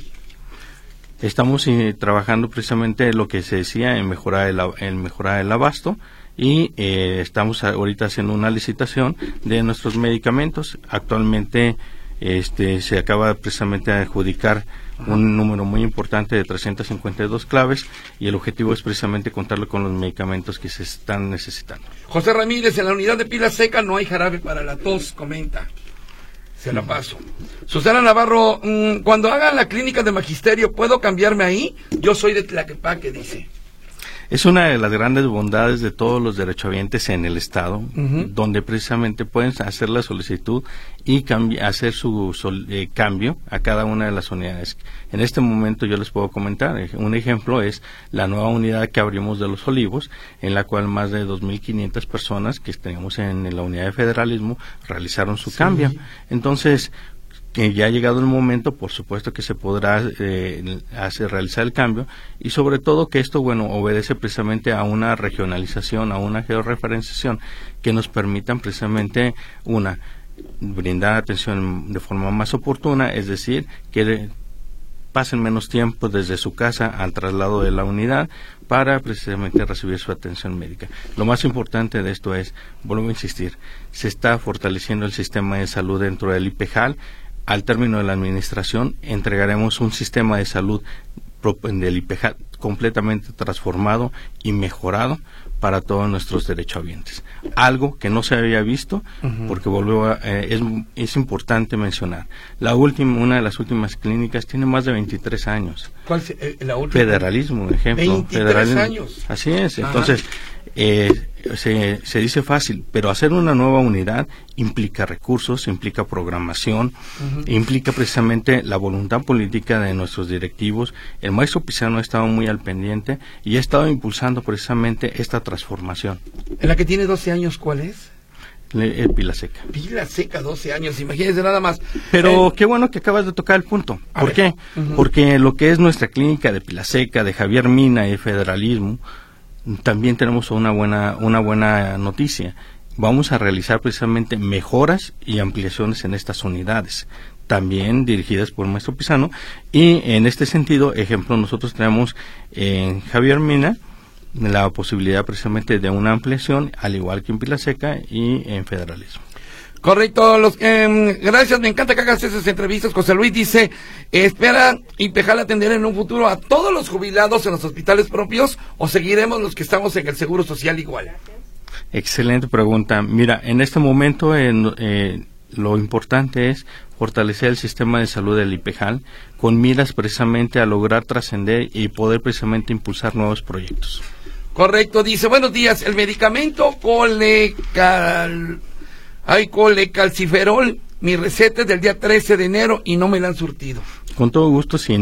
Estamos eh, trabajando precisamente lo que se decía en mejorar el, en mejorar el abasto y eh, estamos ahorita haciendo una licitación de nuestros medicamentos. Actualmente este, se acaba precisamente de adjudicar un número muy importante de 352 claves y el objetivo es precisamente contarlo con los medicamentos que se están necesitando. José Ramírez, en la unidad de pila seca no hay jarabe para la tos, comenta. Se la paso. Susana Navarro, mm, cuando haga la clínica de magisterio, ¿puedo cambiarme ahí? Yo soy de Tlaquepaque, dice. Es una de las grandes bondades de todos los derechohabientes en el Estado, donde precisamente pueden hacer la solicitud y hacer su eh, cambio a cada una de las unidades. En este momento yo les puedo comentar, eh, un ejemplo es la nueva unidad que abrimos de los olivos, en la cual más de 2.500 personas que tenemos en la unidad de federalismo realizaron su cambio. Entonces, que ya ha llegado el momento, por supuesto que se podrá eh, hacer, realizar el cambio y sobre todo que esto, bueno, obedece precisamente a una regionalización, a una georreferenciación que nos permitan precisamente una brindar atención de forma más oportuna, es decir, que pasen menos tiempo desde su casa al traslado de la unidad para precisamente recibir su atención médica. Lo más importante de esto es, vuelvo a insistir, se está fortaleciendo el sistema de salud dentro del IPEJAL, al término de la administración entregaremos un sistema de salud del IPEJA completamente transformado y mejorado para todos nuestros derechohabientes. Algo que no se había visto, porque volvió eh, es, es, importante mencionar. La última, una de las últimas clínicas tiene más de 23 años. ¿Cuál es eh, la última? Federalismo, ejemplo. 23 años. Así es. Entonces, eh, se, se, dice fácil, pero hacer una nueva unidad implica recursos, implica programación, implica precisamente la voluntad política de nuestros directivos. El maestro Pizarro ha estado muy al pendiente y ha estado impulsando precisamente esta transformación. ¿En la que tiene 12 años cuál es? El Pila Seca. Pila Seca, 12 años, imagínese nada más. Pero qué bueno que acabas de tocar el punto. ¿Por qué? Porque lo que es nuestra clínica de Pila Seca, de Javier Mina y Federalismo, también tenemos una buena, una buena noticia. Vamos a realizar precisamente mejoras y ampliaciones en estas unidades, también dirigidas por maestro Pisano. Y en este sentido, ejemplo, nosotros tenemos en Javier Mina la posibilidad precisamente de una ampliación, al igual que en Pila Seca y en Federalismo. Correcto, los, eh, gracias, me encanta que hagas esas entrevistas. José Luis dice, espera Impejal atender en un futuro a todos los jubilados en los hospitales propios o seguiremos los que estamos en el Seguro Social igual. Excelente pregunta. Mira, en este momento eh, lo importante es fortalecer el sistema de salud del IPEJAL con miras precisamente a lograr trascender y poder precisamente impulsar nuevos proyectos. Correcto, dice, buenos días, el medicamento colecal hay colecalciferol, mi receta es del día 13 de enero y no me la han surtido. Con todo gusto, si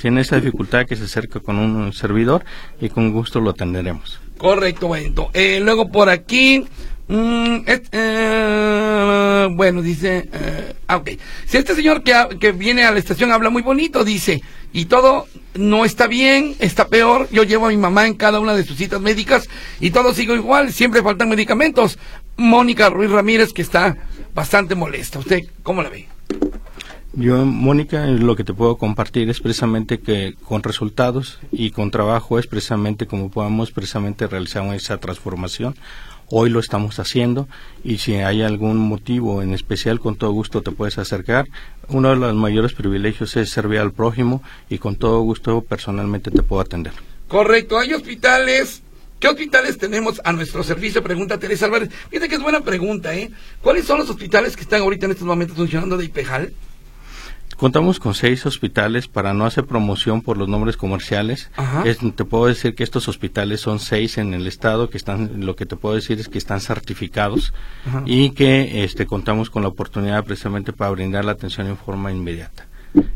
tiene esa dificultad que se acerca con un servidor y con gusto lo atenderemos. Correcto, bueno. Eh, luego por aquí, mm, eh, bueno, dice, eh, ah, ok. Si este señor que, que viene a la estación habla muy bonito, dice, y todo no está bien, está peor. Yo llevo a mi mamá en cada una de sus citas médicas y todo sigo igual, siempre faltan medicamentos. Mónica Ruiz Ramírez, que está bastante molesta. ¿Usted cómo la ve? Yo, Mónica, lo que te puedo compartir es precisamente que con resultados y con trabajo es precisamente como podamos precisamente realizar esa transformación. Hoy lo estamos haciendo y si hay algún motivo en especial, con todo gusto te puedes acercar. Uno de los mayores privilegios es servir al prójimo y con todo gusto personalmente te puedo atender. Correcto, hay hospitales ¿Qué hospitales tenemos a nuestro servicio? Pregunta Teresa Álvarez. Fíjate que es buena pregunta, ¿eh? ¿Cuáles son los hospitales que están ahorita en estos momentos funcionando de IPEJAL? Contamos con seis hospitales para no hacer promoción por los nombres comerciales. te puedo decir que estos hospitales son seis en el estado que están. Lo que te puedo decir es que están certificados y que este, contamos con la oportunidad precisamente para brindar la atención en forma inmediata.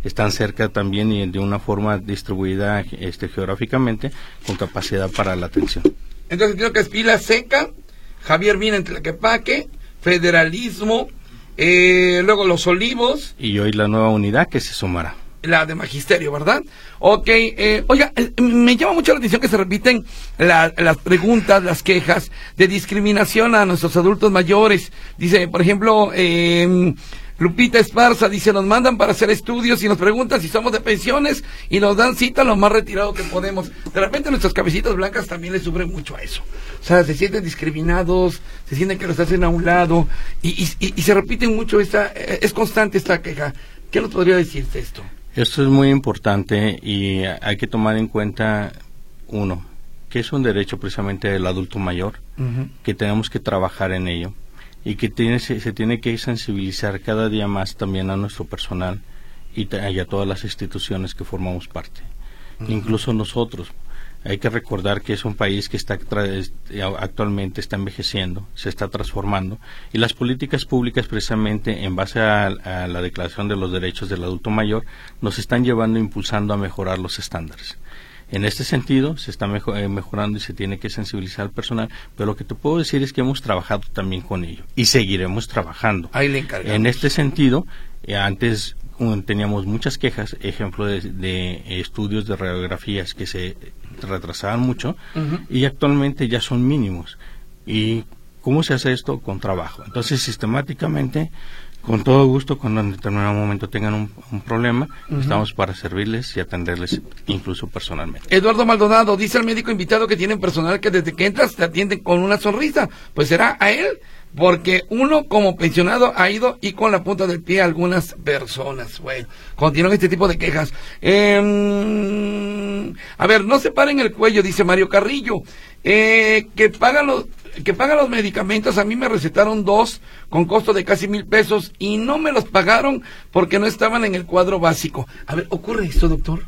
Están cerca también y de una forma distribuida este, geográficamente con capacidad para la atención. Entonces creo que es Pila Seca, Javier Mina en Tlaquepaque, Federalismo, eh, luego Los Olivos. Y hoy la nueva unidad que se sumará. La de Magisterio, ¿verdad? Ok, eh, oiga, eh, me llama mucho la atención que se repiten las preguntas, las quejas de discriminación a nuestros adultos mayores. Dice, por ejemplo, eh, Lupita Esparza dice, nos mandan para hacer estudios y nos preguntan si somos de pensiones y nos dan cita lo más retirado que podemos. De repente nuestras cabecitas blancas también les sufren mucho a eso. O sea, se sienten discriminados, se sienten que los hacen a un lado y, y, se repiten mucho esta, eh, es constante esta queja. ¿Qué nos podría decirte esto? Esto es muy importante y hay que tomar en cuenta, uno, que es un derecho precisamente del adulto mayor, que tenemos que trabajar en ello y que tiene, se, tiene que sensibilizar cada día más también a nuestro personal y, a todas las instituciones que formamos parte, incluso nosotros. Hay que recordar que es un país que está actualmente está envejeciendo, se está transformando y las políticas públicas precisamente en base a, la Declaración de los Derechos del Adulto Mayor nos están llevando impulsando a mejorar los estándares. En este sentido, se está eh, mejorando y se tiene que sensibilizar al personal, pero lo que te puedo decir es que hemos trabajado también con ello y seguiremos trabajando. Ahí le En este sentido, eh, antes teníamos muchas quejas, ejemplo de, estudios de radiografías que se retrasaban mucho y actualmente ya son mínimos. ¿Y cómo se hace esto? Con trabajo. Entonces, sistemáticamente con todo gusto, cuando en determinado momento tengan un, problema, estamos para servirles y atenderles incluso personalmente. Eduardo Maldonado, dice el médico invitado que tienen personal que desde que entras te atienden con una sonrisa. Pues será a él, porque uno como pensionado ha ido y con la punta del pie a algunas personas. Bueno, continúan este tipo de quejas. Em, a ver, no se paren el cuello, dice Mario Carrillo. Eh, que pagan los que pagan los medicamentos, a mí me recetaron dos con costo de casi mil pesos y no me los pagaron porque no estaban en el cuadro básico. A ver, ¿ocurre esto, doctor?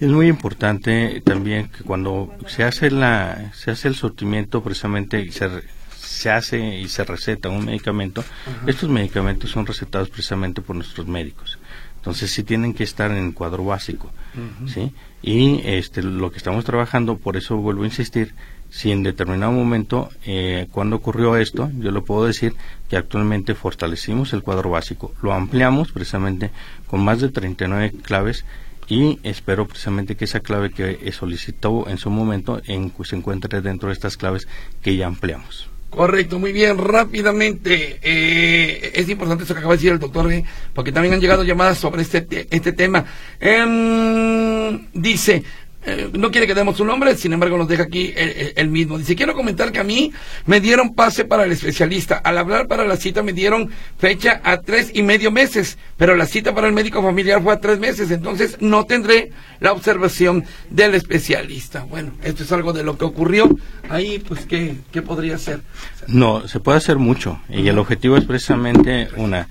Es muy importante también que cuando se hace la se hace el sortimiento precisamente se, se hace y se receta un medicamento, estos medicamentos son recetados precisamente por nuestros médicos. Entonces sí tienen que estar en el cuadro básico, ¿sí? Y este lo que estamos trabajando, por eso vuelvo a insistir, si en determinado momento, eh, cuando ocurrió esto, yo le puedo decir que actualmente fortalecimos el cuadro básico, lo ampliamos precisamente con más de 39 claves y espero precisamente que esa clave que solicitó en su momento en, se encuentre dentro de estas claves que ya ampliamos. Correcto, muy bien, rápidamente. Eh, es importante eso que acaba de decir el doctor, eh, porque también han llegado llamadas sobre este, este tema. Em, dice, eh, no quiere que demos su nombre, sin embargo nos deja aquí el, mismo. Dice, quiero comentar que a mí me dieron pase para el especialista. Al hablar para la cita me dieron fecha a tres y medio meses, pero la cita para el médico familiar fue a tres meses, entonces no tendré la observación del especialista. Bueno, esto es algo de lo que ocurrió. Ahí, pues, ¿qué, qué podría ser? No, se puede hacer mucho y el objetivo es precisamente una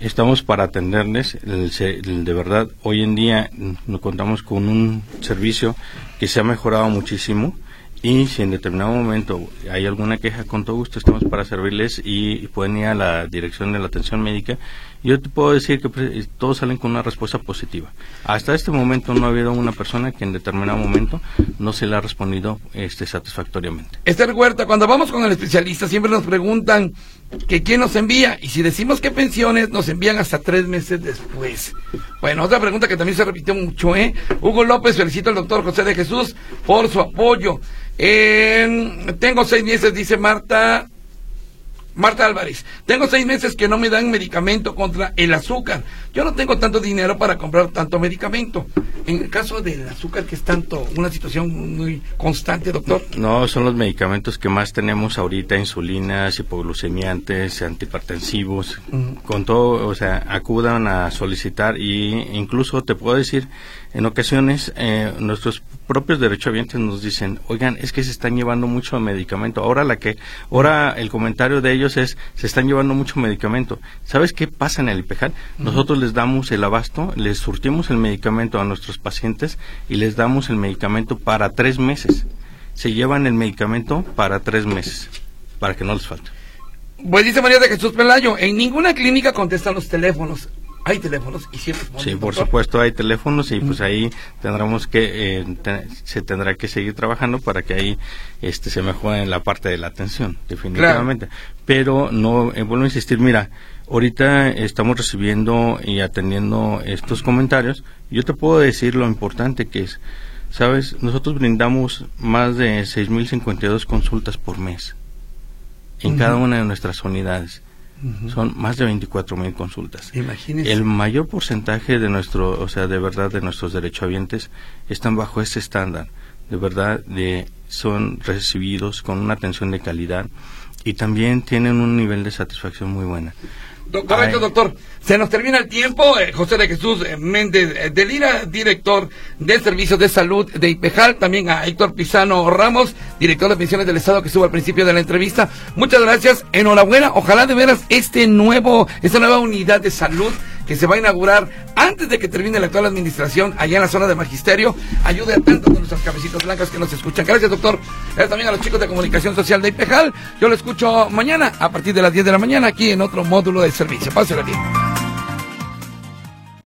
estamos para atenderles. de verdad, hoy en día nos contamos con un servicio que se ha mejorado muchísimo y si en determinado momento hay alguna queja, con todo gusto estamos para servirles y, pueden ir a la dirección de la atención médica. Yo te puedo decir que pues, todos salen con una respuesta positiva. Hasta este momento no ha habido una persona que en determinado momento no se le ha respondido este, satisfactoriamente. Esther Huerta, cuando vamos con el especialista siempre nos preguntan que quién nos envía y si decimos que pensiones nos envían hasta tres meses después. Bueno, otra pregunta que también se repitió mucho, ¿eh? Hugo López felicito al doctor José de Jesús por su apoyo tengo seis meses, dice Marta. Marta Álvarez, tengo seis meses que no me dan medicamento contra el azúcar. Yo no tengo tanto dinero para comprar tanto medicamento. En el caso del azúcar, que es tanto, una situación muy constante, doctor. No, son los medicamentos que más tenemos ahorita, insulinas, hipoglucemiantes, antihipertensivos, con todo, o sea, acudan a solicitar y incluso te puedo decir, en ocasiones eh, nuestros propios derechohabientes nos dicen, oigan, es que se están llevando mucho medicamento. Ahora la que, ahora el comentario de ellos es, se están llevando mucho medicamento. ¿Sabes qué pasa en el IPEJAL? Nosotros les damos el abasto, les surtimos el medicamento a nuestros pacientes y les damos el medicamento para tres meses. Se llevan el medicamento para tres meses, para que no les falte. Pues dice María de Jesús Pelayo, en ninguna clínica contestan los teléfonos hay teléfonos y Sí, por supuesto hay teléfonos y pues ahí tendremos que eh, se tendrá que seguir trabajando para que ahí este se mejore en la parte de la atención, definitivamente. Pero no eh, vuelvo a insistir, mira, ahorita estamos recibiendo y atendiendo estos comentarios. Yo te puedo decir lo importante que es. Sabes, nosotros brindamos más de 6.052 consultas por mes en cada una de nuestras unidades son más de 24 mil consultas. Imagínese. El mayor porcentaje de nuestro, o sea, de verdad de nuestros derechohabientes están bajo ese estándar. De verdad, de, son recibidos con una atención de calidad y también tienen un nivel de satisfacción muy buena. Correcto, doctor. Se nos termina el tiempo. Eh, José de Jesús eh, Méndez eh, de Lira, director de Servicios de Salud de IPEJAL. También a Héctor Pisano Ramos, director de Pensiones del Estado, que estuvo al principio de la entrevista. Muchas gracias. Enhorabuena. Ojalá de veras este nuevo, esta nueva unidad de salud que se va a inaugurar antes de que termine la actual administración allá en la zona de magisterio ayude a tantos de nuestras cabecitas blancas que nos escuchan. Gracias, doctor. Gracias también a los chicos de comunicación social de IPEJAL. Yo lo escucho mañana a partir de las 10 de la mañana aquí en otro módulo de servicio. Pásale bien.